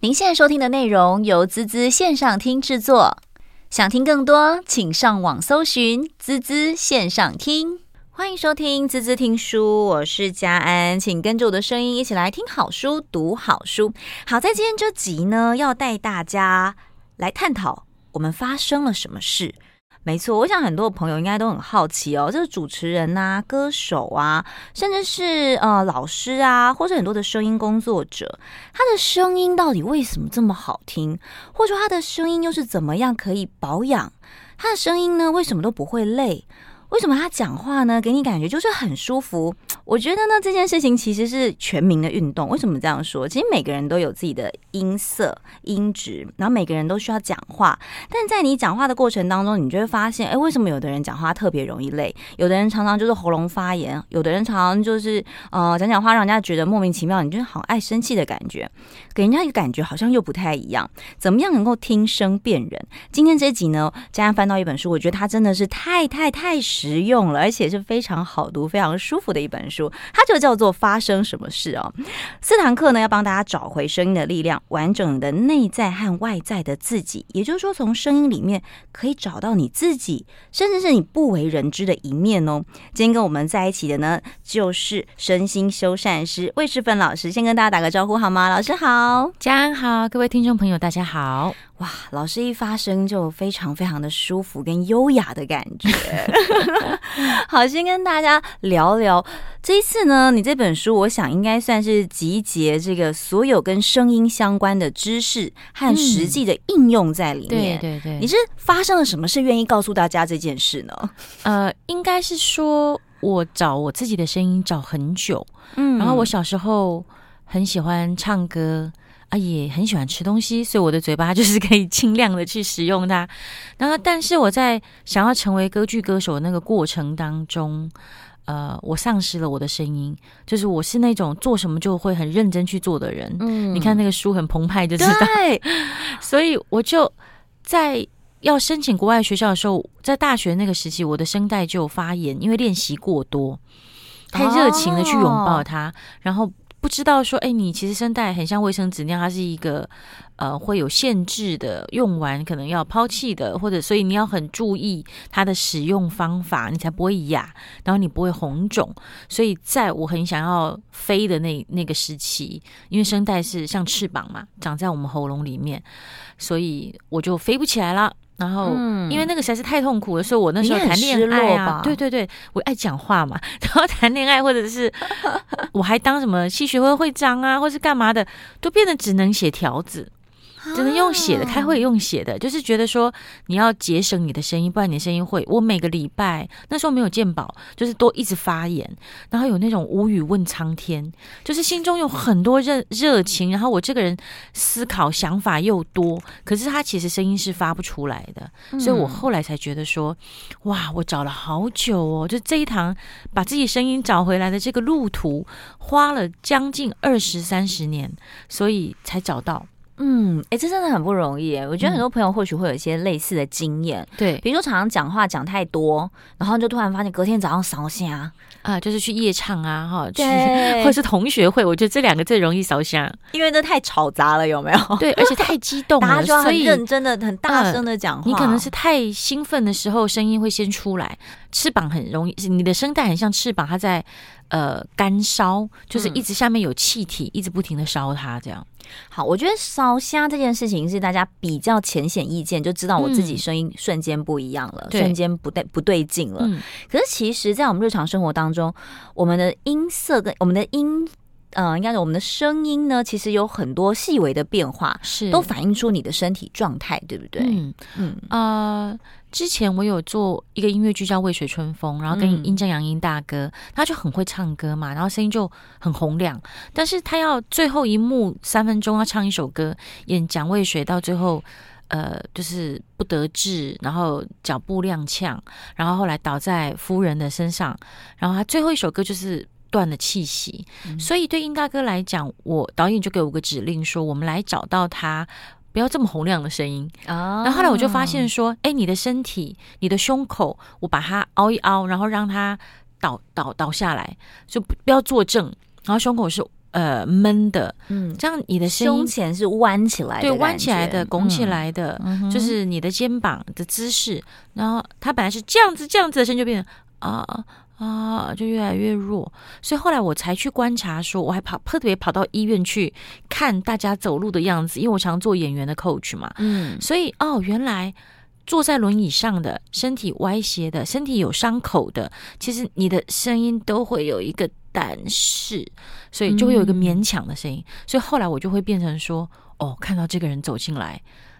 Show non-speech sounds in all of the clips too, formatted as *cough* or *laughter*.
您现在收听的内容由滋滋线上听制作，想听更多，请上网搜寻滋滋线上听。欢迎收听滋滋听书，我是佳安，请跟着我的声音一起来听好书、读好书。好，在今天这集呢，要带大家来探讨我们发生了什么事。没错，我想很多朋友应该都很好奇哦，就是主持人呐、啊、歌手啊，甚至是呃老师啊，或者很多的声音工作者，他的声音到底为什么这么好听？或者说他的声音又是怎么样可以保养？他的声音呢，为什么都不会累？为什么他讲话呢，给你感觉就是很舒服？我觉得呢，这件事情其实是全民的运动。为什么这样说？其实每个人都有自己的音色、音质，然后每个人都需要讲话。但在你讲话的过程当中，你就会发现，哎，为什么有的人讲话特别容易累？有的人常常就是喉咙发炎，有的人常常就是呃讲讲话让人家觉得莫名其妙，你就好爱生气的感觉，给人家一个感觉好像又不太一样。怎么样能够听声辨人？今天这集呢，佳安翻到一本书，我觉得它真的是太太太实用了，而且是非常好读、非常舒服的一本书。它就叫做《发生什么事》哦。四堂课呢，要帮大家找回声音的力量，完整的内在和外在的自己。也就是说，从声音里面可以找到你自己，甚至是你不为人知的一面哦。今天跟我们在一起的呢，就是身心修缮师魏世芬老师。先跟大家打个招呼好吗？老师好，佳安好，各位听众朋友大家好。哇，老师一发声就非常非常的舒服跟优雅的感觉。*laughs* 好，先跟大家聊聊这一次呢，你这本书我想应该算是集结这个所有跟声音相关的知识和实际的应用在里面。嗯、对对对，你是发生了什么事愿意告诉大家这件事呢？呃，应该是说我找我自己的声音找很久，嗯，然后我小时候很喜欢唱歌。啊，也很喜欢吃东西，所以我的嘴巴 *laughs* 就是可以尽量的去使用它。然后，但是我在想要成为歌剧歌手的那个过程当中，呃，我丧失了我的声音。就是我是那种做什么就会很认真去做的人。嗯，你看那个书很澎湃，就知道。对，*laughs* 所以我就在要申请国外学校的时候，在大学那个时期，我的声带就发炎，因为练习过多，太热情的去拥抱它，哦、然后。不知道说，哎，你其实声带很像卫生纸那样，它是一个呃会有限制的，用完可能要抛弃的，或者所以你要很注意它的使用方法，你才不会哑，然后你不会红肿。所以在我很想要飞的那那个时期，因为声带是像翅膀嘛，长在我们喉咙里面，所以我就飞不起来了。然后，因为那个实在是太痛苦了，所以我那时候谈恋爱啊，对对对，我爱讲话嘛，*laughs* 然后谈恋爱或者是 *laughs* 我还当什么系学会会长啊，或是干嘛的，都变得只能写条子。只能用写的，开会用写的，就是觉得说你要节省你的声音，不然你的声音会。我每个礼拜那时候没有健保，就是都一直发言，然后有那种无语问苍天，就是心中有很多热热情，然后我这个人思考想法又多，可是他其实声音是发不出来的，所以我后来才觉得说，哇，我找了好久哦，就这一堂把自己声音找回来的这个路途，花了将近二十三十年，所以才找到。嗯，哎，这真的很不容易。我觉得很多朋友或许会有一些类似的经验，对、嗯，比如说常常讲话讲太多，然后就突然发现隔天早上烧声啊，啊就是去夜唱啊，哈，去，*laughs* 或者是同学会，我觉得这两个最容易烧香，因为那太吵杂了，有没有？对，而且太激动了，*laughs* 所以认真的很大声的讲话、呃。你可能是太兴奋的时候，声音会先出来，翅膀很容易，你的声带很像翅膀，它在呃干烧，就是一直下面有气体，嗯、一直不停的烧它这样。好，我觉得烧虾这件事情是大家比较浅显易见，就知道我自己声音瞬间不一样了，嗯、瞬间不对不对劲了。嗯、可是其实，在我们日常生活当中，我们的音色跟我们的音，呃，应该是我们的声音呢，其实有很多细微的变化，是都反映出你的身体状态，对不对？嗯嗯啊。呃之前我有做一个音乐剧叫《渭水春风》，然后跟殷正阳殷大哥，他就很会唱歌嘛，然后声音就很洪亮。但是他要最后一幕三分钟要唱一首歌，演蒋渭水到最后，呃，就是不得志，然后脚步踉跄，然后后来倒在夫人的身上，然后他最后一首歌就是断了气息。嗯、所以对殷大哥来讲，我导演就给我个指令说，我们来找到他。不要这么洪亮的声音啊！然后后来我就发现说，哎，你的身体，你的胸口，我把它凹一凹，然后让它倒倒倒下来，就不不要坐正，然后胸口是呃闷的，嗯，这样你的胸前是弯起来的，对，弯起来的，拱起来的，嗯、就是你的肩膀的姿势。然后它本来是这样子，这样子的声音就变成啊啊，就越来越弱。所以后来我才去观察说，说我还跑特别跑到医院去看大家走路的样子，因为我常做演员的 coach 嘛，嗯，所以哦，原来。坐在轮椅上的，身体歪斜的，身体有伤口的，其实你的声音都会有一个但是，所以就会有一个勉强的声音。嗯、所以后来我就会变成说，哦，看到这个人走进来，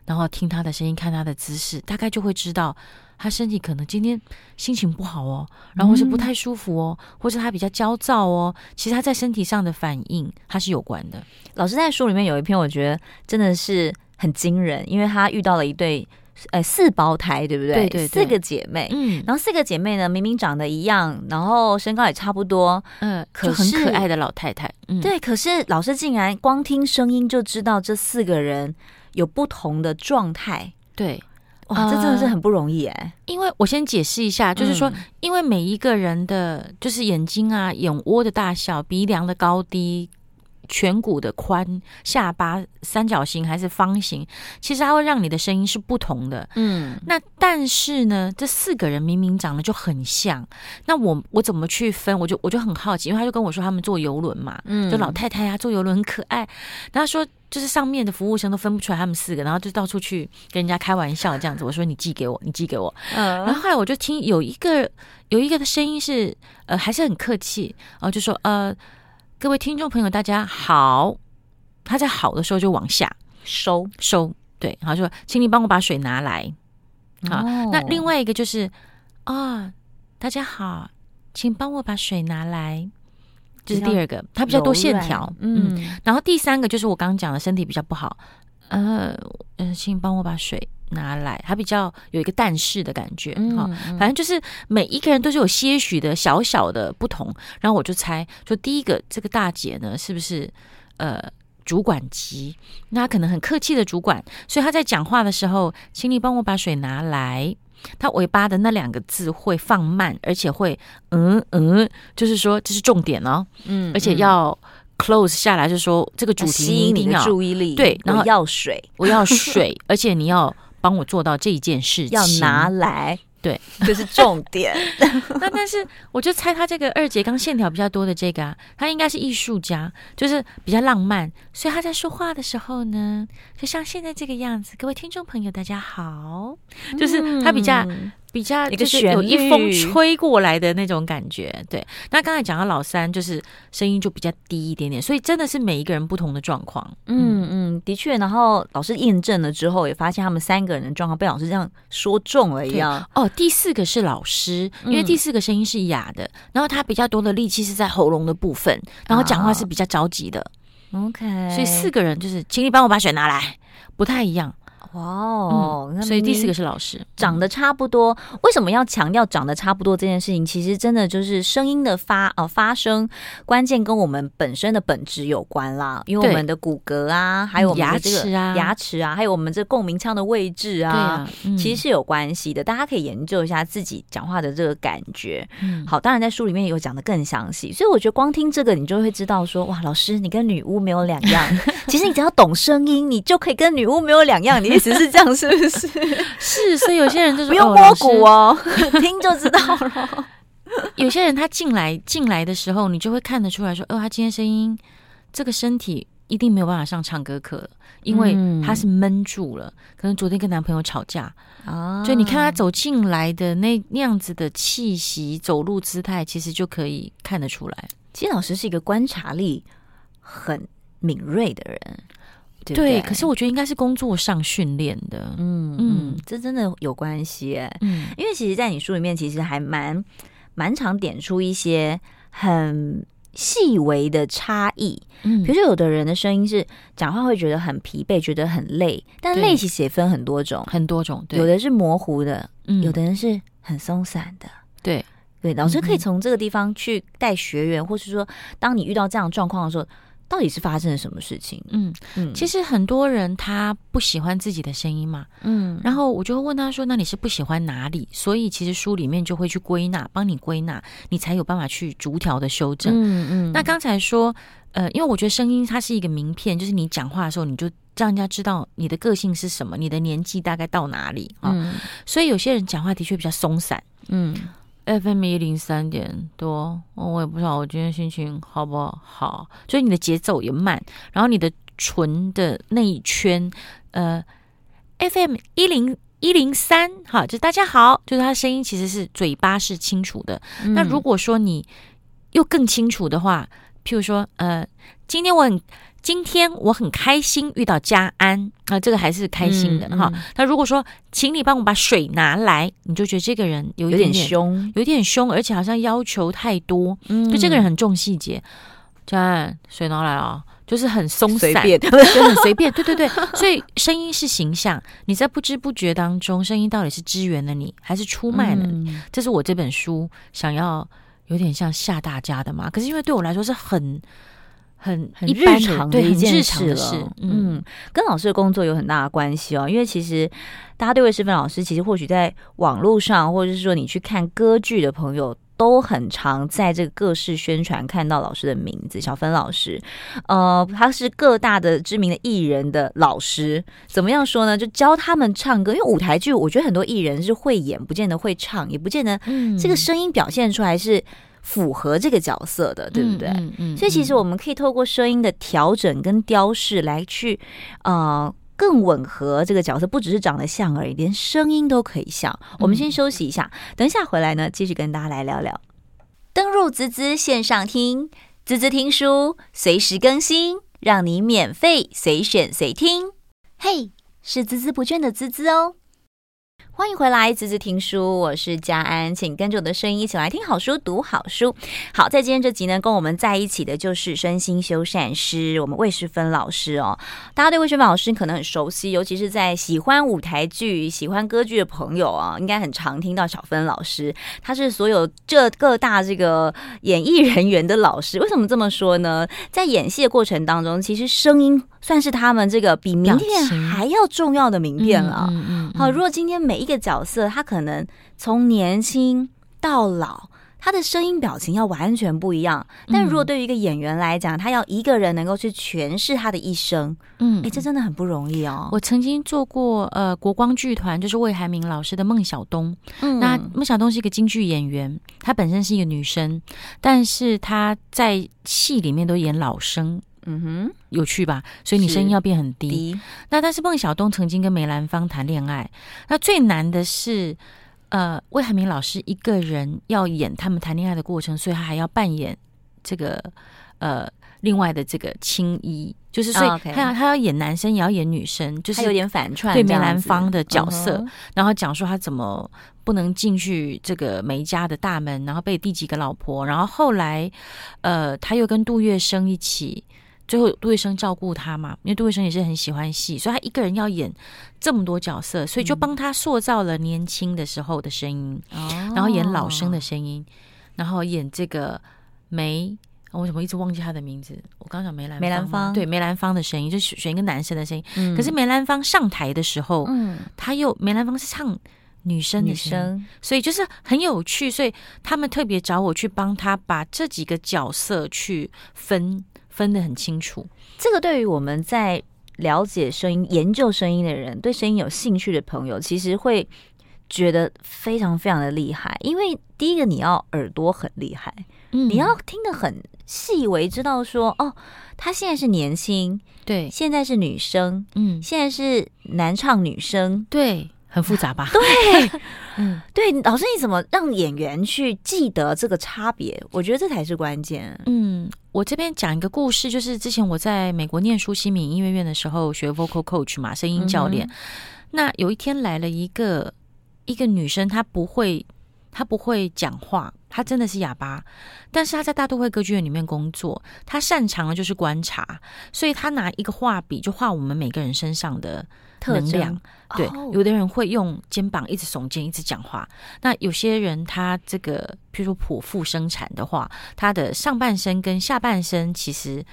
然后听他的声音，看他的姿势，大概就会知道他身体可能今天心情不好哦，然后是不太舒服哦，嗯、或者他比较焦躁哦。其实他在身体上的反应，他是有关的。老师在书里面有一篇，我觉得真的是很惊人，因为他遇到了一对。呃，四胞胎对不对？对对对，四个姐妹，嗯，然后四个姐妹呢，明明长得一样，然后身高也差不多，嗯，可是很可爱的老太太，嗯，对，可是老师竟然光听声音就知道这四个人有不同的状态，对，哇，这真的是很不容易哎。因为我先解释一下，就是说，因为每一个人的，就是眼睛啊、眼窝的大小、鼻梁的高低。颧骨的宽、下巴三角形还是方形，其实它会让你的声音是不同的。嗯，那但是呢，这四个人明明长得就很像，那我我怎么去分？我就我就很好奇，因为他就跟我说他们坐游轮嘛，嗯，就老太太呀、啊、坐游轮很可爱。然后说就是上面的服务生都分不出来他们四个，然后就到处去跟人家开玩笑这样子。我说你寄给我，你寄给我。嗯，然后后来我就听有一个有一个的声音是呃还是很客气，然后就说呃。各位听众朋友，大家好。他在好的时候就往下收收，对，然后就说，请你帮我把水拿来。好，哦、那另外一个就是啊、哦，大家好，请帮我把水拿来。这是第二个，它比较多线条，嗯。嗯，然后第三个就是我刚刚讲的，身体比较不好，呃呃，请帮我把水。拿来，它比较有一个但是的感觉，哈、嗯，反正就是每一个人都是有些许的小小的不同。然后我就猜，说第一个这个大姐呢，是不是呃主管级？那她可能很客气的主管，所以她在讲话的时候，请你帮我把水拿来。她尾巴的那两个字会放慢，而且会嗯嗯，就是说这是重点哦，嗯，而且要。close 下来就是说这个主题吸引你的注意力，对，然后要水，*laughs* 我要水，而且你要帮我做到这一件事情，要拿来，对，*laughs* 这是重点。那但是我就猜他这个二姐刚线条比较多的这个啊，他应该是艺术家，就是比较浪漫，所以他在说话的时候呢，就像现在这个样子。各位听众朋友，大家好，就是他比较。嗯比较就是有一风吹过来的那种感觉，对。那刚才讲到老三，就是声音就比较低一点点，所以真的是每一个人不同的状况。嗯嗯，的确。然后老师验证了之后，也发现他们三个人的状况被老师这样说中了一样。哦，第四个是老师，因为第四个声音是哑的，嗯、然后他比较多的力气是在喉咙的部分，然后讲话是比较着急的。OK，所以四个人就是，请你帮我把水拿来，不太一样。哇哦，嗯，所以第四个是老师，长得差不多。为什么要强调长得差不多这件事情？其实真的就是声音的发呃发声关键跟我们本身的本质有关啦。因为我们的骨骼啊，还有我们的这个牙齿啊，牙齿啊，还有我们这共鸣腔的位置啊，啊嗯、其实是有关系的。大家可以研究一下自己讲话的这个感觉。嗯、好，当然在书里面有讲的更详细。所以我觉得光听这个，你就会知道说，哇，老师你跟女巫没有两样。*laughs* 其实你只要懂声音，你就可以跟女巫没有两样。你。只是这样，是不是？*laughs* 是，所以有些人就是 *laughs* 不用摸骨哦，*laughs* 听就知道了。有些人他进来进来的时候，你就会看得出来说，哦，他今天声音这个身体一定没有办法上唱歌课，因为他是闷住了，可能昨天跟男朋友吵架啊。所以你看他走进来的那那样子的气息、走路姿态，其实就可以看得出来。其实老师是一个观察力很敏锐的人。对，对，可是我觉得应该是工作上训练的，嗯嗯，这真的有关系，嗯，因为其实，在你书里面，其实还蛮蛮常点出一些很细微的差异，嗯，比如说有的人的声音是讲话会觉得很疲惫，觉得很累，但累其实也分很多种，很多种，对，有的是模糊的，嗯，有的人是很松散的，对。对，老师可以从这个地方去带学员，或是说，当你遇到这样状况的时候。到底是发生了什么事情？嗯嗯，其实很多人他不喜欢自己的声音嘛，嗯，然后我就会问他说：“那你是不喜欢哪里？”所以其实书里面就会去归纳，帮你归纳，你才有办法去逐条的修正。嗯嗯。那刚才说，呃，因为我觉得声音它是一个名片，就是你讲话的时候，你就让人家知道你的个性是什么，你的年纪大概到哪里啊？嗯。所以有些人讲话的确比较松散，嗯。FM 一零三点多，我也不知道我今天心情好不好，所以你的节奏也慢，然后你的唇的那一圈，呃，FM 一零一零三，好，就大家好，就是他声音其实是嘴巴是清楚的。嗯、那如果说你又更清楚的话，譬如说，呃，今天我很。今天我很开心遇到家安啊，这个还是开心的哈。那、嗯嗯、如果说，请你帮我把水拿来，你就觉得这个人有一点，凶，有点凶，而且好像要求太多。嗯，就这个人很重细节。家安，水拿来啊，就是很松散，便，*laughs* 就很随便。对对对，所以声音是形象，你在不知不觉当中，声音到底是支援了你，还是出卖了你？嗯、这是我这本书想要有点像吓大家的嘛。可是因为对我来说是很。很很日常的一件事了，嗯，跟老师的工作有很大的关系哦。因为其实大家对魏世芬老师，其实或许在网络上，或者是说你去看歌剧的朋友，都很常在这个各式宣传看到老师的名字，小芬老师。呃，他是各大的知名的艺人的老师。怎么样说呢？就教他们唱歌，因为舞台剧，我觉得很多艺人是会演，不见得会唱，也不见得这个声音表现出来是。符合这个角色的，对不对？嗯嗯嗯、所以其实我们可以透过声音的调整跟雕饰来去，呃，更吻合这个角色。不只是长得像而已，连声音都可以像。我们先休息一下，等一下回来呢，继续跟大家来聊聊。登入滋滋线上听，滋滋听书，随时更新，让你免费随选随听。嘿，是孜孜不倦的滋滋哦。欢迎回来，滋滋听书，我是佳安，请跟着我的声音一起来听好书、读好书。好，在今天这集呢，跟我们在一起的就是身心修善师，我们魏世芬老师哦。大家对魏世芬老师可能很熟悉，尤其是在喜欢舞台剧、喜欢歌剧的朋友啊，应该很常听到小芬老师。他是所有这各大这个演艺人员的老师。为什么这么说呢？在演戏的过程当中，其实声音。算是他们这个比名片还要重要的名片了。嗯嗯嗯嗯、好，如果今天每一个角色，他可能从年轻到老，他的声音表情要完全不一样。但如果对于一个演员来讲，他要一个人能够去诠释他的一生，嗯，哎，这真的很不容易哦。我曾经做过呃国光剧团，就是魏海明老师的孟小冬。嗯，那孟小冬是一个京剧演员，她本身是一个女生，但是她在戏里面都演老生。嗯哼，有趣吧？所以你声音要变很低。低那但是孟小冬曾经跟梅兰芳谈恋爱，那最难的是，呃，魏海明老师一个人要演他们谈恋爱的过程，所以他还要扮演这个呃另外的这个青衣，就是所以他要、oh, 他要演男生也要演女生，就是有点反串对梅兰芳的角色，然后讲说他怎么不能进去这个梅家的大门，然后被第几个老婆，然后后来呃他又跟杜月笙一起。最后，杜月笙照顾他嘛，因为杜月笙也是很喜欢戏，所以他一个人要演这么多角色，所以就帮他塑造了年轻的时候的声音，嗯、然后演老生的声音，然后演这个梅，我怎么一直忘记他的名字？我刚讲梅兰梅兰芳，对梅兰芳的声音，就选一个男生的声音。嗯、可是梅兰芳上台的时候，嗯，他又梅兰芳是唱女生的声，所以就是很有趣，所以他们特别找我去帮他把这几个角色去分。分得很清楚，这个对于我们在了解声音、研究声音的人，对声音有兴趣的朋友，其实会觉得非常非常的厉害。因为第一个，你要耳朵很厉害，嗯，你要听得很细微，知道说哦，他现在是年轻，对，现在是女生，嗯，现在是男唱女生，对。很复杂吧？*laughs* 对，*laughs* 嗯，对，老师，你怎么让演员去记得这个差别？我觉得这才是关键。嗯，我这边讲一个故事，就是之前我在美国念书西敏音乐院的时候学 vocal coach 嘛，声音教练。嗯、那有一天来了一个一个女生，她不会，她不会讲话，她真的是哑巴，但是她在大都会歌剧院里面工作，她擅长的就是观察，所以她拿一个画笔就画我们每个人身上的。能量对，哦、有的人会用肩膀一直耸肩，一直讲话。那有些人他这个，譬如说剖腹生产的话，他的上半身跟下半身其实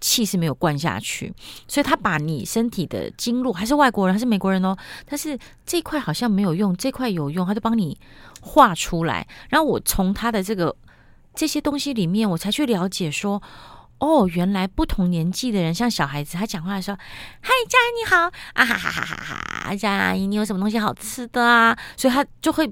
气是没有灌下去，所以他把你身体的经络，还是外国人还是美国人哦，但是这块好像没有用，这块有用，他就帮你画出来。然后我从他的这个这些东西里面，我才去了解说，哦，原来不同年纪的人，像小孩子，他讲话的时候，嗨，佳怡你好，啊哈哈哈哈哈，佳怡你有什么东西好吃的啊？所以他就会。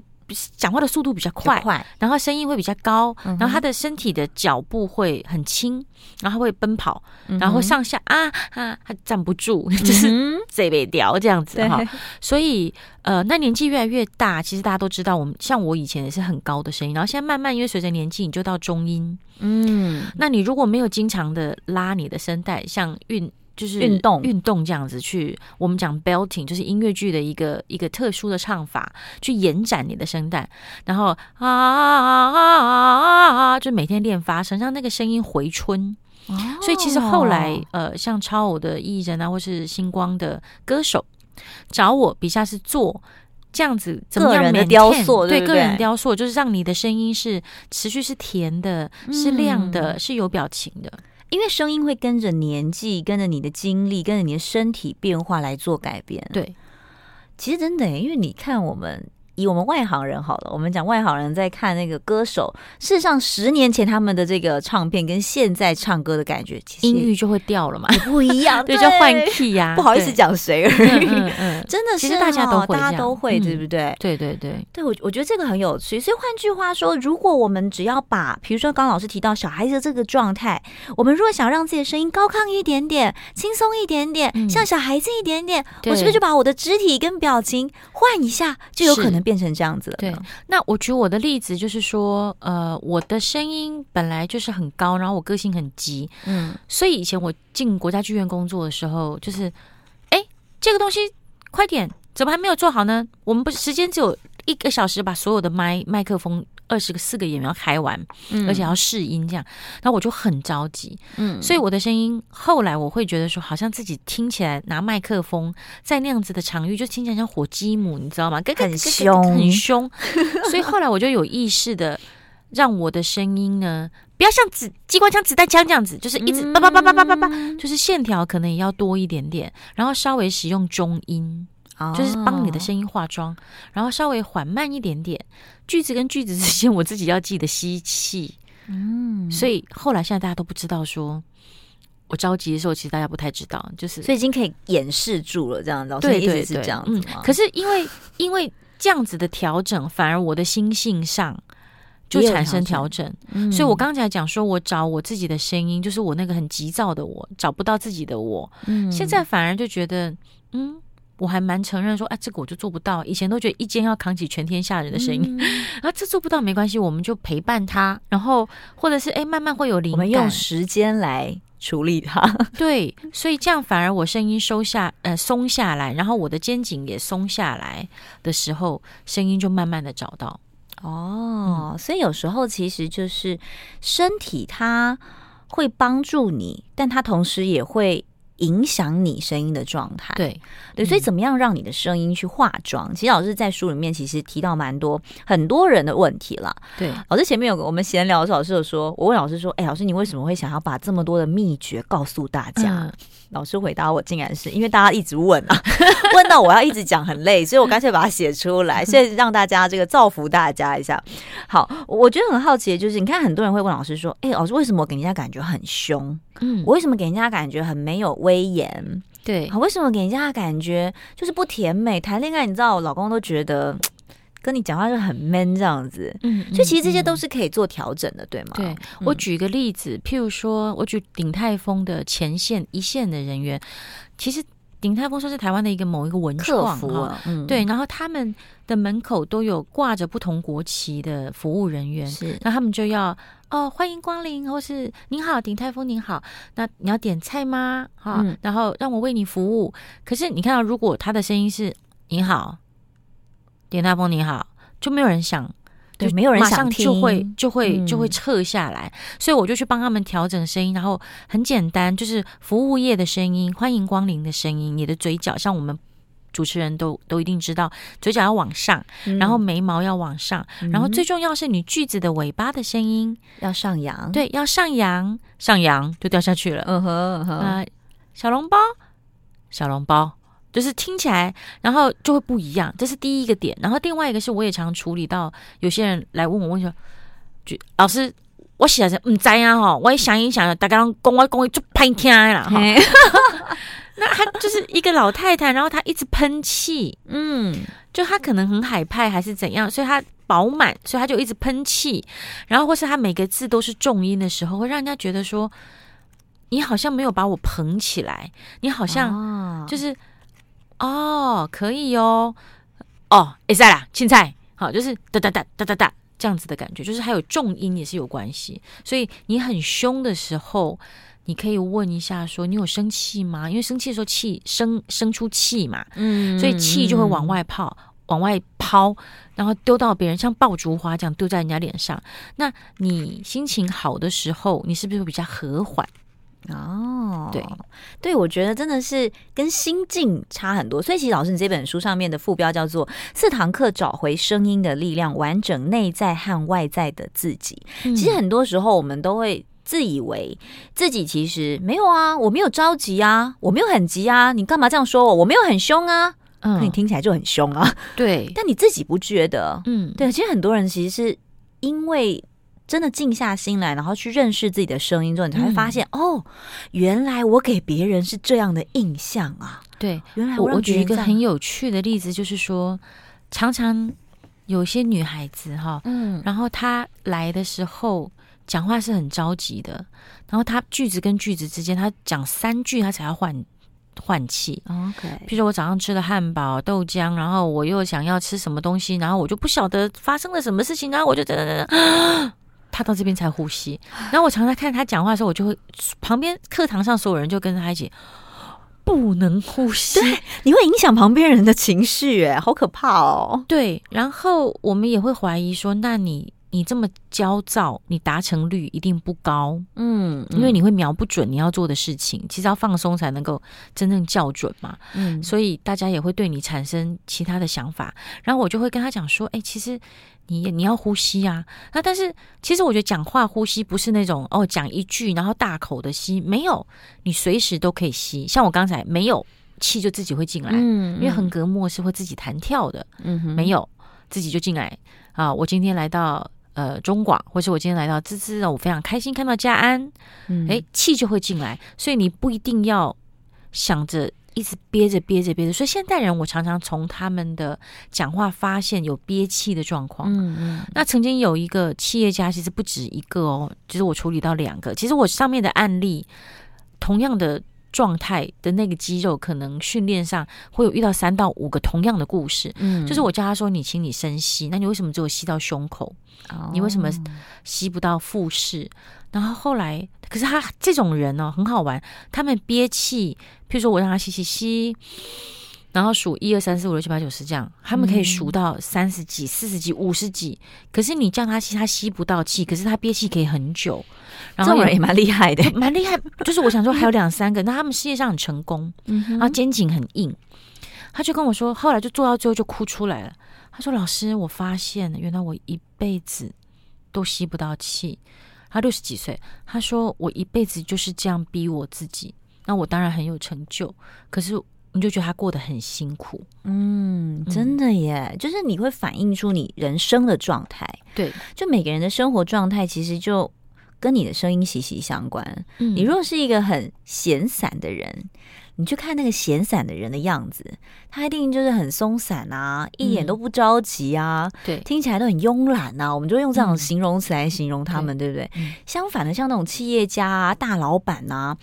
讲话的速度比较快，快，然后声音会比较高，嗯、然后他的身体的脚步会很轻，然后会奔跑，嗯、然后上下啊啊，他站不住，嗯、*laughs* 就是这边调这样子哈。所以呃，那年纪越来越大，其实大家都知道，我们像我以前也是很高的声音，然后现在慢慢因为随着年纪，你就到中音。嗯，那你如果没有经常的拉你的声带，像运。就是运动运动这样子去，我们讲 belting 就是音乐剧的一个一个特殊的唱法，去延展你的声带，然后啊啊啊啊啊，就每天练发声，让那个声音回春。哦、所以其实后来呃，像超偶的艺人啊，或是星光的歌手找我，比下是做这样子怎么样个人的雕塑，对，个人雕塑，就是让你的声音是持续是甜的，是亮的，嗯、是有表情的。因为声音会跟着年纪、跟着你的经历、跟着你的身体变化来做改变。对，其实真的，因为你看我们。以我们外行人好了，我们讲外行人在看那个歌手，事实上十年前他们的这个唱片跟现在唱歌的感觉，其实音域就会掉了嘛，不一样，*laughs* 对，就换 key 呀，不好意思讲谁而已，嗯嗯，真的是大家都会，大家都会，对不对？对对对，对我我觉得这个很有趣。所以换句话说，如果我们只要把，比如说刚刚老师提到小孩子的这个状态，我们如果想让自己的声音高亢一点点、轻松一点点，像小孩子一点点，我是不是就把我的肢体跟表情换一下，就有可能变成这样子了？对，那我举我的例子，就是说，呃，我的声音本来就是很高，然后我个性很急，嗯，所以以前我进国家剧院工作的时候，就是，哎，这个东西快点，怎么还没有做好呢？我们不是时间只有一个小时，把所有的麦麦克风。二十个四个演员要开完，嗯、而且要试音这样，然后我就很着急，嗯，所以我的声音后来我会觉得说，好像自己听起来拿麦克风在那样子的场域，就听起来像火鸡母，你知道吗？很凶，很凶。*laughs* 所以后来我就有意识的让我的声音呢，不要像子机关枪、子弹枪这样子，就是一直叭叭叭叭叭叭叭，就是线条可能也要多一点点，然后稍微使用中音。就是帮你的声音化妆，然后稍微缓慢一点点，句子跟句子之间，我自己要记得吸气。嗯，所以后来现在大家都不知道说，我着急的时候，其实大家不太知道，就是所以已经可以掩饰住了，这样老师一直是这样子可是因为因为这样子的调整，反而我的心性上就产生调整。嗯，所以我刚才讲说我找我自己的声音，就是我那个很急躁的我找不到自己的我，嗯，现在反而就觉得嗯。我还蛮承认说，啊，这个我就做不到。以前都觉得一肩要扛起全天下人的声音，嗯、*laughs* 啊，这做不到没关系，我们就陪伴他，然后或者是哎，慢慢会有灵感，我们用时间来处理它。对，所以这样反而我声音收下，呃，松下来，然后我的肩颈也松下来的时候，声音就慢慢的找到。哦，嗯、所以有时候其实就是身体它会帮助你，但它同时也会。影响你声音的状态，对对，所以怎么样让你的声音去化妆？嗯、其实老师在书里面其实提到蛮多很多人的问题了。对，老师前面有个我们闲聊的时候，老师有说，我问老师说：“哎，老师你为什么会想要把这么多的秘诀告诉大家？”嗯老师回答我，竟然是因为大家一直问啊，*laughs* 问到我要一直讲很累，所以我干脆把它写出来，*laughs* 所以让大家这个造福大家一下。好，我觉得很好奇的就是，你看很多人会问老师说：“哎、欸，老师为什么我给人家感觉很凶？嗯，我为什么给人家感觉很没有威严？对，好，为什么给人家感觉就是不甜美？谈恋爱，你知道，我老公都觉得。”跟你讲话就很 man 这样子，嗯，所以其实这些都是可以做调整的，嗯、对吗？对，我举个例子，譬如说，我举鼎泰丰的前线一线的人员，其实鼎泰丰说是台湾的一个某一个文创哈，嗯，对，然后他们的门口都有挂着不同国旗的服务人员，是，那他们就要哦，欢迎光临，或是您好，鼎泰丰您好，那你要点菜吗？哈，嗯、然后让我为你服务。可是你看到，如果他的声音是你好。鼎泰丰你好，就没有人想，对，没有人想听，就会就会就会撤下来，嗯、所以我就去帮他们调整声音，然后很简单，就是服务业的声音，欢迎光临的声音，你的嘴角像我们主持人都都一定知道，嘴角要往上，嗯、然后眉毛要往上，嗯、然后最重要是你句子的尾巴的声音。要上扬，对，要上扬，上扬就掉下去了。嗯哼，嗯哼。呃、小笼包，小笼包，就是听起来，然后就会不一样。这是第一个点。然后另外一个是，我也常处理到有些人来问我问说，就老师。我写的唔知啊哈，我也想一想，大家讲我讲就喷听啦哈。*laughs* 那他就是一个老太太，然后她一直喷气，嗯，就她可能很海派还是怎样，所以她饱满，所以她就一直喷气，然后或是她每个字都是重音的时候，会让人家觉得说你好像没有把我捧起来，你好像就是哦，哦，可以哦，哦，会使啦，青菜，好，就是哒哒哒哒哒哒。这样子的感觉，就是还有重音也是有关系。所以你很凶的时候，你可以问一下说：“你有生气吗？”因为生气的时候气生生出气嘛，嗯，所以气就会往外跑，往外抛，然后丢到别人，像爆竹花这样丢在人家脸上。那你心情好的时候，你是不是会比较和缓？哦，对对，我觉得真的是跟心境差很多。所以其实老师，你这本书上面的副标叫做《四堂课找回声音的力量，完整内在和外在的自己》。嗯。其实很多时候我们都会自以为自己其实没有啊，我没有着急啊，我没有很急啊，你干嘛这样说我？我没有很凶啊，嗯，可你听起来就很凶啊。对，*laughs* 但你自己不觉得？嗯，对。其实很多人其实是因为。真的静下心来，然后去认识自己的声音之后，你才会发现，嗯、哦，原来我给别人是这样的印象啊！对，原来我，我举一个很有趣的例子，就是说，常常有些女孩子哈，嗯，然后她来的时候讲话是很着急的，然后她句子跟句子之间，她讲三句，她才要换换气。OK，譬如说我早上吃了汉堡、豆浆，然后我又想要吃什么东西，然后我就不晓得发生了什么事情，然后我就等等等等。*gasps* 他到这边才呼吸，然后我常常看他讲话的时候，我就会旁边课堂上所有人就跟他一起不能呼吸，对，你会影响旁边人的情绪，哎，好可怕哦。对，然后我们也会怀疑说，那你你这么焦躁，你达成率一定不高，嗯，因为你会瞄不准你要做的事情，其实要放松才能够真正校准嘛，嗯，所以大家也会对你产生其他的想法，然后我就会跟他讲说，哎，其实。你你要呼吸啊，那但是其实我觉得讲话呼吸不是那种哦，讲一句然后大口的吸，没有，你随时都可以吸。像我刚才没有气就自己会进来，嗯，因为横膈膜是会自己弹跳的，嗯哼，没有自己就进来。啊。我今天来到呃中广，或是我今天来到滋滋，我非常开心看到家安，嗯，诶，气就会进来，所以你不一定要想着。一直憋着憋着憋着，所以现代人我常常从他们的讲话发现有憋气的状况。嗯嗯。那曾经有一个企业家，其实不止一个哦，就是我处理到两个。其实我上面的案例，同样的状态的那个肌肉，可能训练上会有遇到三到五个同样的故事。嗯。就是我叫他说：“你请你深吸，那你为什么只有吸到胸口？你为什么吸不到腹式？”然后后来，可是他这种人呢、哦，很好玩。他们憋气，譬如说我让他吸吸吸，然后数一二三四五六七八九十这样，他们可以数到三十几、四十几、五十几。可是你叫他吸，他吸不到气，可是他憋气可以很久。然后这种人也蛮厉害的，*laughs* 蛮厉害。就是我想说，还有两三个，那他们事业上很成功，然后肩颈很硬。他就跟我说，后来就做到最后就哭出来了。他说：“老师，我发现了，原来我一辈子都吸不到气。”他六十几岁，他说：“我一辈子就是这样逼我自己，那我当然很有成就，可是你就觉得他过得很辛苦。”嗯，真的耶，嗯、就是你会反映出你人生的状态。对，就每个人的生活状态其实就跟你的声音息息相关。嗯，你如果是一个很闲散的人。你去看那个闲散的人的样子，他一定就是很松散啊，一点都不着急啊，嗯、对，听起来都很慵懒啊。我们就用这种形容词来形容他们，嗯、对不对？嗯、相反的，像那种企业家啊、大老板啊，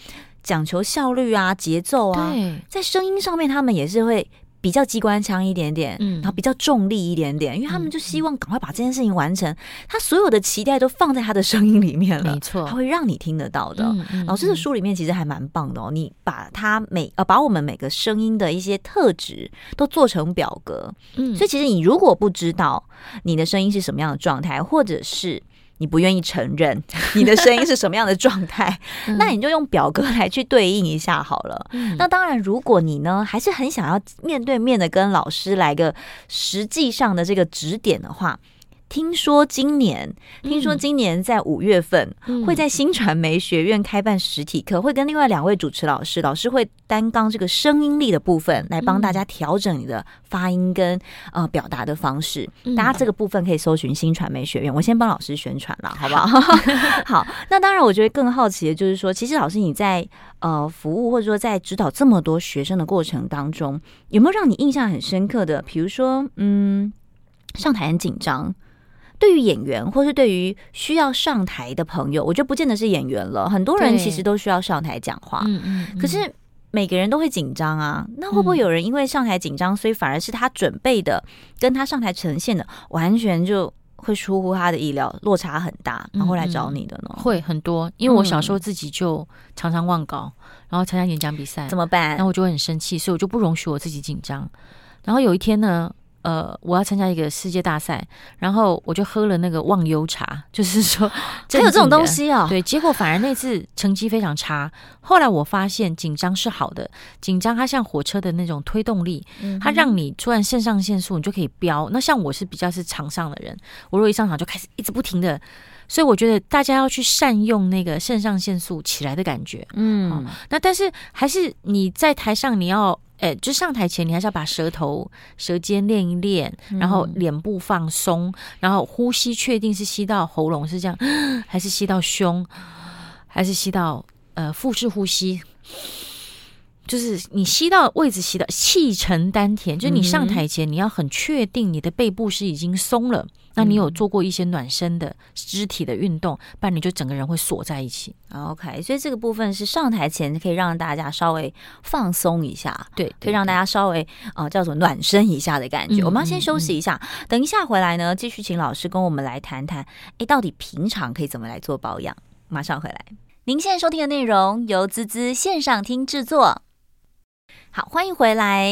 讲求效率啊、节奏啊，在声音上面，他们也是会。比较机关枪一点点，嗯，然后比较重力一点点，因为他们就希望赶快把这件事情完成。他所有的期待都放在他的声音里面了，没错，他会让你听得到的。老师的书里面其实还蛮棒的哦，你把他每呃把我们每个声音的一些特质都做成表格，嗯，所以其实你如果不知道你的声音是什么样的状态，或者是你不愿意承认 *laughs* 你的声音是什么样的状态，那你就用表格来去对应一下好了。嗯、那当然，如果你呢还是很想要面对面的跟老师来个实际上的这个指点的话。听说今年，听说今年在五月份会在新传媒学院开办实体课，会跟另外两位主持老师，老师会担纲这个声音力的部分，来帮大家调整你的发音跟呃表达的方式。大家这个部分可以搜寻新传媒学院，我先帮老师宣传了，好不好？好，*laughs* 那当然，我觉得更好奇的就是说，其实老师你在呃服务或者说在指导这么多学生的过程当中，有没有让你印象很深刻的？比如说，嗯，上台很紧张。对于演员，或是对于需要上台的朋友，我觉得不见得是演员了。很多人其实都需要上台讲话，嗯嗯。可是每个人都会紧张啊，那会不会有人因为上台紧张，所以反而是他准备的跟他上台呈现的完全就会出乎他的意料，落差很大，然后来找你的呢？会很多，因为我小时候自己就常常忘稿，然后参加演讲比赛，怎么办？然后我就会很生气，所以我就不容许我自己紧张。然后有一天呢，呃，我要参加一个世界大赛，然后我就喝了那个忘忧茶，就是说 *gasps* 还有这种东西啊、哦？对，结果反而那次成绩非常差。后来我发现紧张是好的，紧张它像火车的那种推动力，它让你突然肾上腺素你就可以飙。那像我是比较是场上的人，我如果一上场就开始一直不停的，所以我觉得大家要去善用那个肾上腺素起来的感觉。嗯、哦，那但是还是你在台上你要。哎，就上台前，你还是要把舌头、舌尖练一练，然后脸部放松，然后呼吸确定是吸到喉咙是这样，*gasps* 还是吸到胸，还是吸到呃腹式呼吸，就是你吸到位置，吸到气沉丹田。就是你上台前，你要很确定你的背部是已经松了。那你有做过一些暖身的肢体的运动，不然你就整个人会锁在一起。OK，所以这个部分是上台前可以让大家稍微放松一下，对，对，对，可以让大家稍微啊、呃、叫做暖身一下的感觉。嗯、我们要先休息一下，等一下回来呢，继续请老师跟我们来谈谈，哎，到底平常可以怎么来做保养？马上回来。您现在收听的内容由滋滋线上听制作。好，欢迎回来，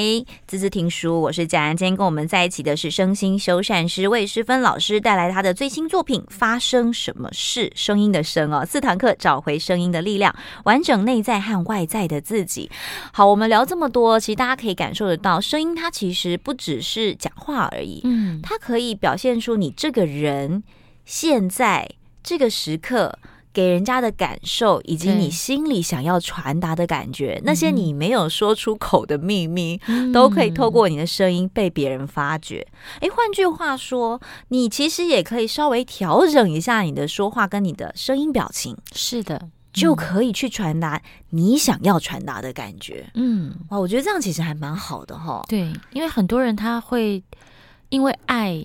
滋滋听书，我是贾安。今天跟我们在一起的是声心修缮师魏诗芬老师，带来他的最新作品《发生什么事》，声音的声哦，四堂课找回声音的力量，完整内在和外在的自己。好，我们聊这么多，其实大家可以感受得到，声音它其实不只是讲话而已，嗯，它可以表现出你这个人现在这个时刻。给人家的感受，以及你心里想要传达的感觉，那些你没有说出口的秘密，都可以透过你的声音被别人发觉。诶，换句话说，你其实也可以稍微调整一下你的说话跟你的声音表情，是的，就可以去传达你想要传达的感觉。嗯，哇，我觉得这样其实还蛮好的哈。对，因为很多人他会因为爱。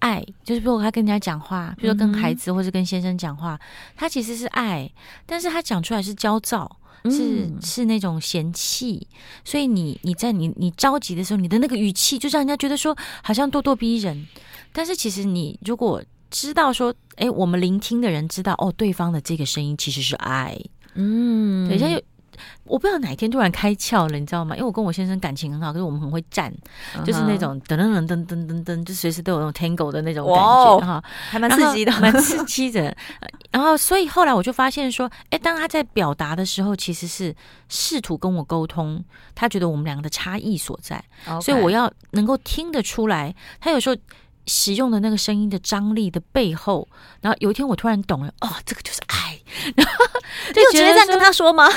爱就是，比如他跟人家讲话，比如说跟孩子或者跟先生讲话，嗯、他其实是爱，但是他讲出来是焦躁，嗯、是是那种嫌弃，所以你你在你你着急的时候，你的那个语气就让人家觉得说好像咄咄逼人，但是其实你如果知道说，哎，我们聆听的人知道哦，对方的这个声音其实是爱，嗯，等一下又。我不知道哪一天突然开窍了，你知道吗？因为我跟我先生感情很好，可是我们很会站，uh huh. 就是那种噔噔噔噔噔噔噔，就随时都有那种 tango 的那种感觉哈还蛮刺激的，蛮刺激的。*laughs* 然后，所以后来我就发现说，哎，当他在表达的时候，其实是试图跟我沟通，他觉得我们两个的差异所在.所以我要能够听得出来，他有时候使用的那个声音的张力的背后。然后有一天我突然懂了，哦，这个就是爱，*laughs* 然后就直接这样跟他说吗？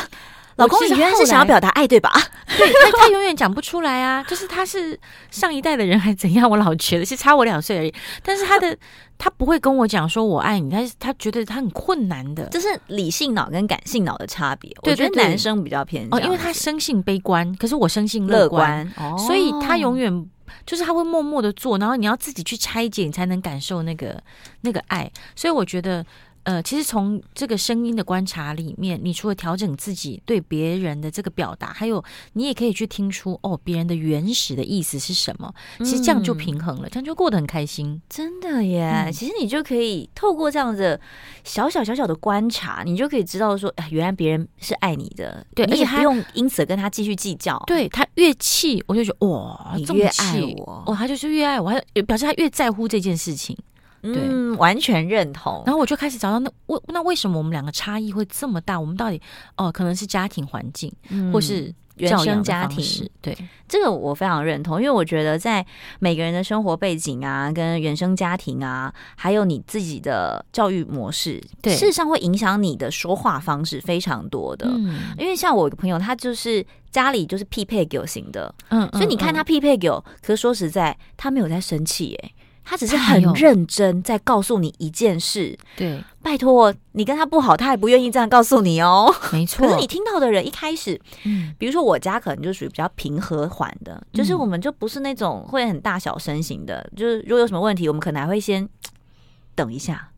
老公，你原来是想要表达爱对吧？*laughs* 对，他他永远讲不出来啊，就是他是上一代的人还怎样？我老觉得是差我两岁而已，但是他的他不会跟我讲说我爱你，他他觉得他很困难的，这是理性脑跟感性脑的差别。我觉得男生比较偏哦，因为他生性悲观，可是我生性乐观，哦，所以他永远就是他会默默的做，然后你要自己去拆解，你才能感受那个那个爱。所以我觉得。呃，其实从这个声音的观察里面，你除了调整自己对别人的这个表达，还有你也可以去听出哦，别人的原始的意思是什么。其实这样就平衡了，嗯、这样就过得很开心。真的耶！嗯、其实你就可以透过这样的小小小小的观察，你就可以知道说，哎，原来别人是爱你的。对，而且不用因此跟他继续计较。对，他越气，我就觉得哇，你越爱我，哦，他就是越爱我，还表示他越在乎这件事情。对，嗯，完全认同。然后我就开始找到那为那为什么我们两个差异会这么大？我们到底哦，可能是家庭环境，嗯、或是。原生家庭，对这个我非常认同，因为我觉得在每个人的生活背景啊，跟原生家庭啊，还有你自己的教育模式，对，事实上会影响你的说话方式非常多的。嗯，因为像我一个朋友，他就是家里就是匹配给我型的，嗯，所以你看他匹配给我，可是说实在，他没有在生气，哎。他只是很认真在告诉你一件事，对，拜托你跟他不好，他也不愿意这样告诉你哦。没错，可是你听到的人一开始，嗯，比如说我家可能就属于比较平和缓的，就是我们就不是那种会很大小声型的，就是如果有什么问题，我们可能还会先 *tsk* 等一下，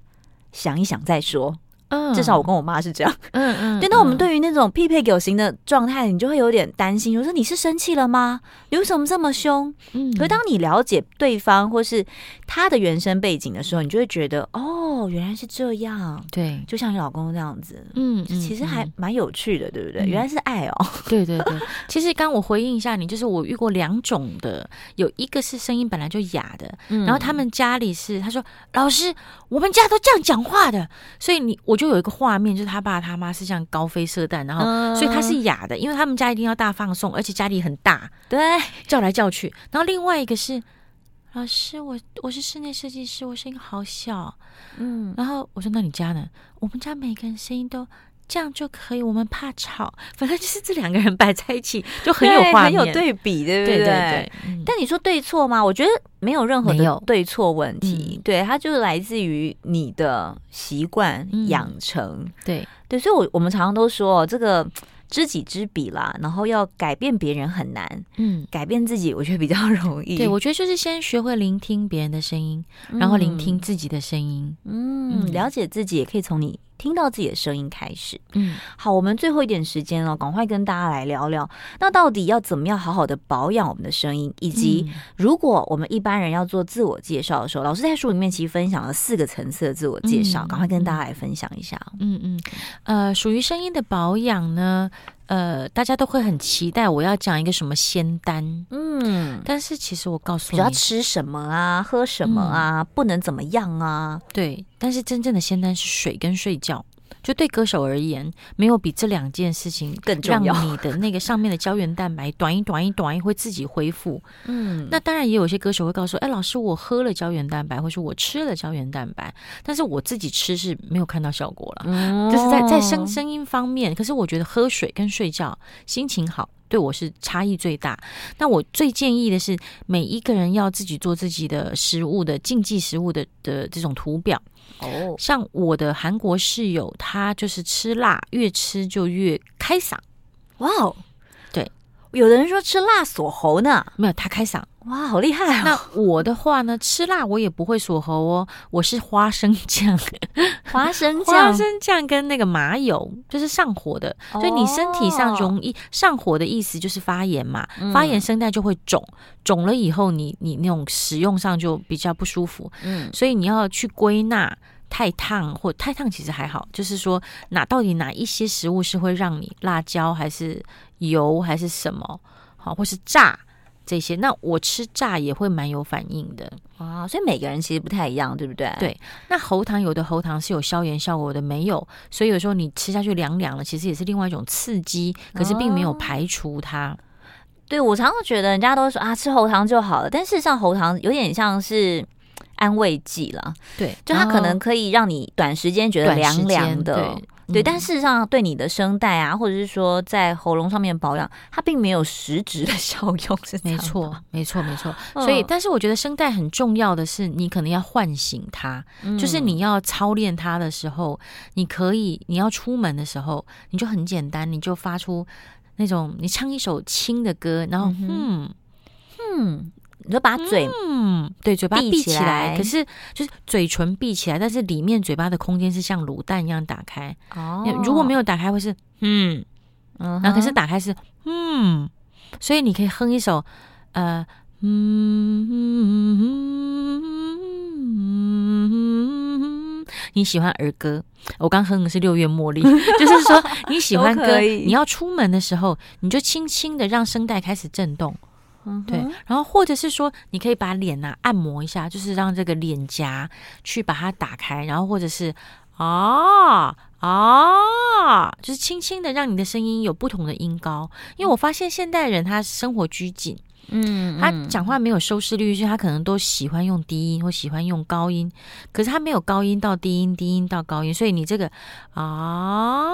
想一想再说。嗯，至少我跟我妈是这样。嗯嗯，*laughs* 对。那我们对于那种匹配狗型的状态，你就会有点担心，我说你是生气了吗？你为什么这么凶？嗯。可是当你了解对方或是他的原生背景的时候，你就会觉得哦，原来是这样。对，就像你老公这样子。嗯，其实还蛮有趣的，对不对？嗯、原来是爱哦。对对对。*laughs* 其实刚我回应一下你，就是我遇过两种的，有一个是声音本来就哑的，嗯然后他们家里是他说老师，我们家都这样讲话的，所以你我就有一个画面。就是他爸他妈是像高飞射弹，然后所以他是哑的，因为他们家一定要大放送，而且家里很大，对，叫来叫去。然后另外一个是老师，我我是室内设计师，我声音好小，嗯，然后我说那你家呢？我们家每个人声音都这样就可以，我们怕吵，反正就是这两个人摆在一起就很有画面，很有对比，对不对？对对对。但你说对错吗？我觉得没有任何的对错问题，嗯、对，它就是来自于你的习惯养成，嗯、对对。所以我，我我们常常都说这个。知己知彼啦，然后要改变别人很难，嗯，改变自己我觉得比较容易。对，我觉得就是先学会聆听别人的声音，嗯、然后聆听自己的声音，嗯，了解自己也可以从你听到自己的声音开始。嗯，好，我们最后一点时间了，赶快跟大家来聊聊，那到底要怎么样好好的保养我们的声音，以及如果我们一般人要做自我介绍的时候，老师在书里面其实分享了四个层次的自我介绍，赶、嗯、快跟大家来分享一下。嗯嗯，呃，属于声音的保养呢。呃，大家都会很期待我要讲一个什么仙丹，嗯，但是其实我告诉你，要吃什么啊，喝什么啊，嗯、不能怎么样啊，对。但是真正的仙丹是水跟睡觉。就对歌手而言，没有比这两件事情更重要。让你的那个上面的胶原蛋白短一短一短一会自己恢复。嗯，那当然也有些歌手会告诉我，哎，老师，我喝了胶原蛋白，或是我吃了胶原蛋白，但是我自己吃是没有看到效果了。嗯，就是在在声声音方面，可是我觉得喝水跟睡觉心情好，对我是差异最大。那我最建议的是，每一个人要自己做自己的食物的禁忌食物的的这种图表。哦，像我的韩国室友，他就是吃辣，越吃就越开嗓。哇哦，对，有的人说吃辣锁喉呢，没有他开嗓。哇，好厉害啊！那我的话呢，吃辣我也不会锁喉哦，我是花生酱，花生酱，花生酱跟那个麻油，就是上火的。所以你身体上容易上火的意思就是发炎嘛，哦、发炎声带就会肿，肿了以后你你那种使用上就比较不舒服。嗯，所以你要去归纳太烫或太烫其实还好，就是说哪到底哪一些食物是会让你辣椒还是油还是什么好，或是炸。这些，那我吃炸也会蛮有反应的啊，所以每个人其实不太一样，对不对？对，那喉糖有的喉糖是有消炎效果的，没有，所以有时候你吃下去凉凉了，其实也是另外一种刺激，可是并没有排除它。哦、对，我常常觉得人家都说啊，吃喉糖就好了，但事实上喉糖有点像是安慰剂了，对，就它可能可以让你短时间觉得凉凉的。对，但事实上，对你的声带啊，或者是说在喉咙上面保养，它并没有实质的 *laughs* 效用，是没错，没错，没错。所以，但是我觉得声带很重要的是，你可能要唤醒它，嗯、就是你要操练它的时候，你可以，你要出门的时候，你就很简单，你就发出那种，你唱一首轻的歌，然后嗯哼。嗯你就把嘴，嗯，对，嘴巴闭起来，可是就是嘴唇闭起来，但是里面嘴巴的空间是像卤蛋一样打开。哦，如果没有打开，会是嗯，嗯，然后可是打开是嗯，所以你可以哼一首，呃，嗯，你喜欢儿歌？我刚哼的是六月茉莉，*laughs* 就是说你喜欢歌，你要出门的时候，你就轻轻的让声带开始震动。嗯、对，然后或者是说，你可以把脸呐、啊、按摩一下，就是让这个脸颊去把它打开，然后或者是啊啊，就是轻轻的让你的声音有不同的音高，因为我发现现代人他生活拘谨。嗯，他讲话没有收视率，所以他可能都喜欢用低音或喜欢用高音，可是他没有高音到低音，低音到高音，所以你这个啊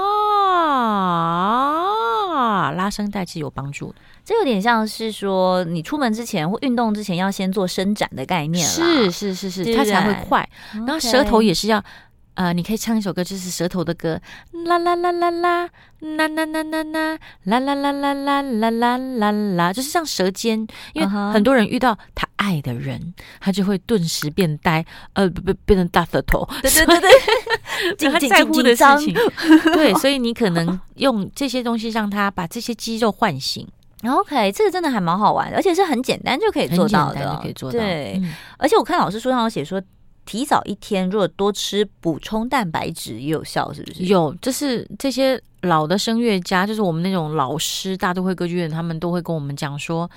拉伸带是有帮助的。这有点像是说，你出门之前或运动之前要先做伸展的概念了，是是是是，它才会快。然后舌头也是要。呃，你可以唱一首歌，就是舌头的歌，啦啦啦啦啦，啦啦啦啦啦，啦啦啦啦啦啦啦啦啦，就是像舌尖，因为很多人遇到他爱的人，他就会顿时变呆，呃，不不，变成大舌头，对对对对，就 *laughs* 他在乎的事情，*laughs* 对，所以你可能用这些东西让他把这些肌肉唤醒。OK，这个真的还蛮好玩的，而且是很简单就可以做到的，可以做到。对，而且我看老师书上有写说。提早一天，如果多吃补充蛋白质也有效，是不是？有，就是这些老的声乐家，就是我们那种老师，大都会歌剧院，他们都会跟我们讲说：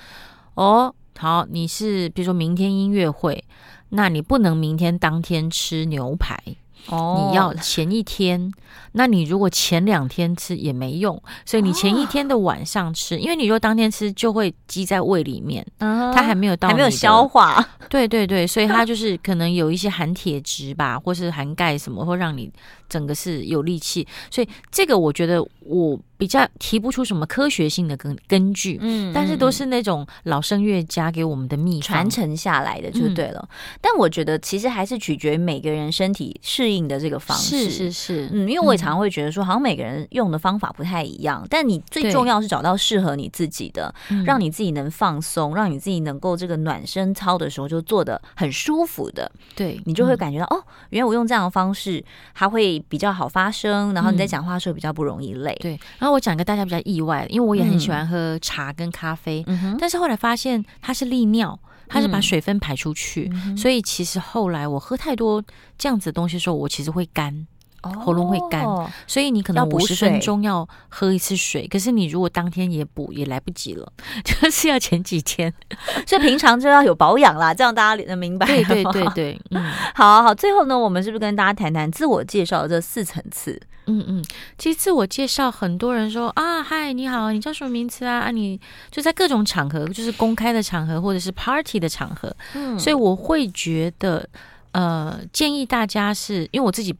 哦，好，你是比如说明天音乐会，那你不能明天当天吃牛排。哦，你要前一天，那你如果前两天吃也没用，所以你前一天的晚上吃，因为你如果当天吃就会积在胃里面，它还没有到，还没有消化。对对对，所以它就是可能有一些含铁质吧，或是含钙什么，会让你整个是有力气。所以这个我觉得我。比较提不出什么科学性的根根据，嗯，但是都是那种老声乐家给我们的秘传承下来的就对了。嗯、但我觉得其实还是取决于每个人身体适应的这个方式，是是是，嗯，因为我也常常会觉得说，好像每个人用的方法不太一样，嗯、但你最重要是找到适合你自己的，让你自己能放松，让你自己能够这个暖身操的时候就做的很舒服的，对你就会感觉到、嗯、哦，原来我用这样的方式，它会比较好发声，然后你在讲话的时候比较不容易累，对。然后我讲一个大家比较意外，因为我也很喜欢喝茶跟咖啡，嗯、但是后来发现它是利尿，它是把水分排出去，嗯、所以其实后来我喝太多这样子的东西的时候，我其实会干。喉咙会干，所以你可能五十分钟要喝一次水。可是你如果当天也补，也来不及了，*laughs* 就是要前几天。*laughs* 所以平常就要有保养啦，这样大家能明白。对对对对，*laughs* 嗯，好好。最后呢，我们是不是跟大家谈谈自我介绍的这四层次？嗯嗯，其实自我介绍，很多人说啊，嗨，你好，你叫什么名字啊？啊，你就在各种场合，就是公开的场合或者是 party 的场合。嗯，所以我会觉得，呃，建议大家是因为我自己。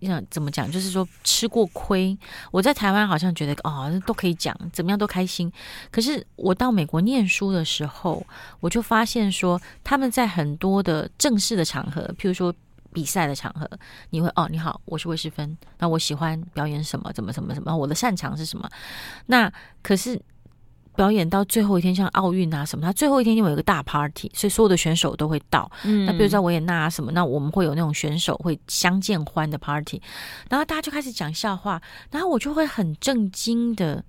你想怎么讲？就是说吃过亏。我在台湾好像觉得哦，都可以讲，怎么样都开心。可是我到美国念书的时候，我就发现说，他们在很多的正式的场合，譬如说比赛的场合，你会哦，你好，我是魏诗芬，那我喜欢表演什么，怎么怎么怎么，我的擅长是什么？那可是。表演到最后一天，像奥运啊什么，他最后一天因为有一个大 party，所以所有的选手都会到。嗯，那比如在维也纳啊什么，那我们会有那种选手会相见欢的 party，然后大家就开始讲笑话，然后我就会很震惊的。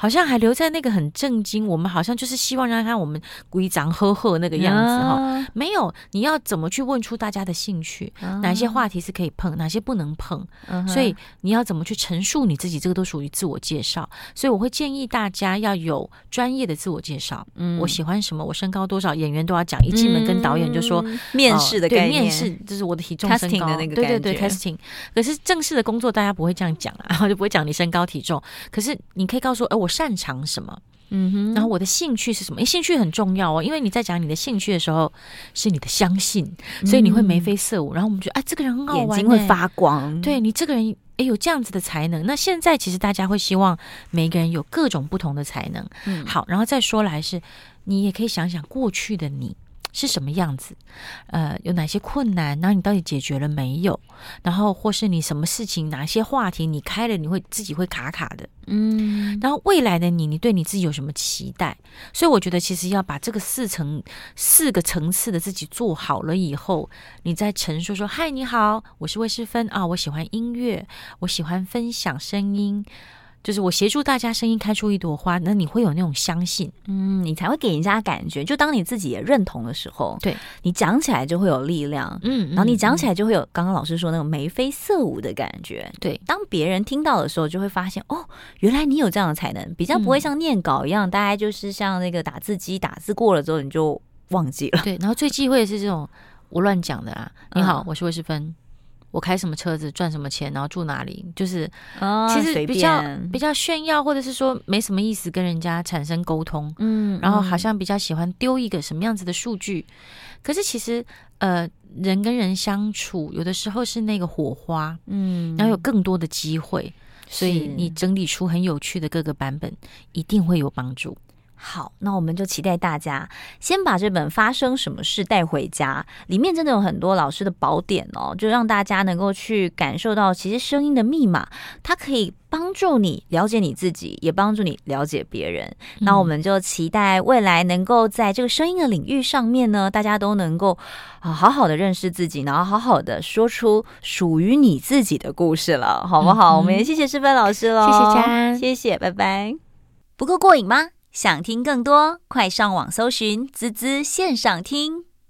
好像还留在那个很震惊，我们好像就是希望让他看我们鼓掌呵呵那个样子哈。没有，你要怎么去问出大家的兴趣？Uh. 哪些话题是可以碰，哪些不能碰？Uh. 所以你要怎么去陈述你自己？这个都属于自我介绍。所以我会建议大家要有专业的自我介绍。嗯，我喜欢什么？我身高多少？演员都要讲。一进门跟导演就说、嗯、面试的概念，对，面试就是我的体重、身高的那个对对对 casting。可是正式的工作大家不会这样讲啊，然 *laughs* 后就不会讲你身高体重。可是你可以告诉我，哎，我。擅长什么？嗯哼，然后我的兴趣是什么？诶，兴趣很重要哦，因为你在讲你的兴趣的时候，是你的相信，所以你会眉飞色舞。然后我们觉得，哎，这个人很好玩，眼睛会发光。对你这个人，哎，有这样子的才能。那现在其实大家会希望每一个人有各种不同的才能。嗯，好，然后再说来是，你也可以想想过去的你。是什么样子？呃，有哪些困难？然后你到底解决了没有？然后或是你什么事情？哪些话题你开了，你会自己会卡卡的？嗯。然后未来的你，你对你自己有什么期待？所以我觉得，其实要把这个四层、四个层次的自己做好了以后，你再陈述说：“嗨，你好，我是魏诗芬啊，我喜欢音乐，我喜欢分享声音。”就是我协助大家声音开出一朵花，那你会有那种相信，嗯，你才会给人家感觉，就当你自己也认同的时候，对。你讲起来就会有力量，嗯，然后你讲起来就会有刚刚老师说那种眉飞色舞的感觉，对，当别人听到的时候，就会发现哦，原来你有这样的才能，比较不会像念稿一样，大概就是像那个打字机打字过了之后你就忘记了，对，然后最忌讳的是这种我乱讲的啊，你好，我是魏世芬。我开什么车子，赚什么钱，然后住哪里，就是其实比较比较炫耀，或者是说没什么意思跟人家产生沟通，嗯，然后好。像比较喜欢丢一个什么样子的数据，可是其实呃人跟人相处有的时候是那个火花，嗯，然后有更多的机会，所以你整理出很有趣的各个版本，一定会有帮助。好，那我们就期待大家先把这本《发生什么事》带回家，里面真的有很多老师的宝典哦，就让大家能够去感受到，其实声音的密码，它可以帮助你了解你自己，也帮助你了解别人。嗯、那我们就期待未来能够在这个声音的领域上面呢，大家都能够啊好好的认识自己，然后好好的说出属于你自己的故事了，好不好？嗯、我们也谢谢师范老师喽，谢谢家安，谢谢，拜拜。不够过瘾吗？想听更多，快上网搜寻“滋滋线上听”。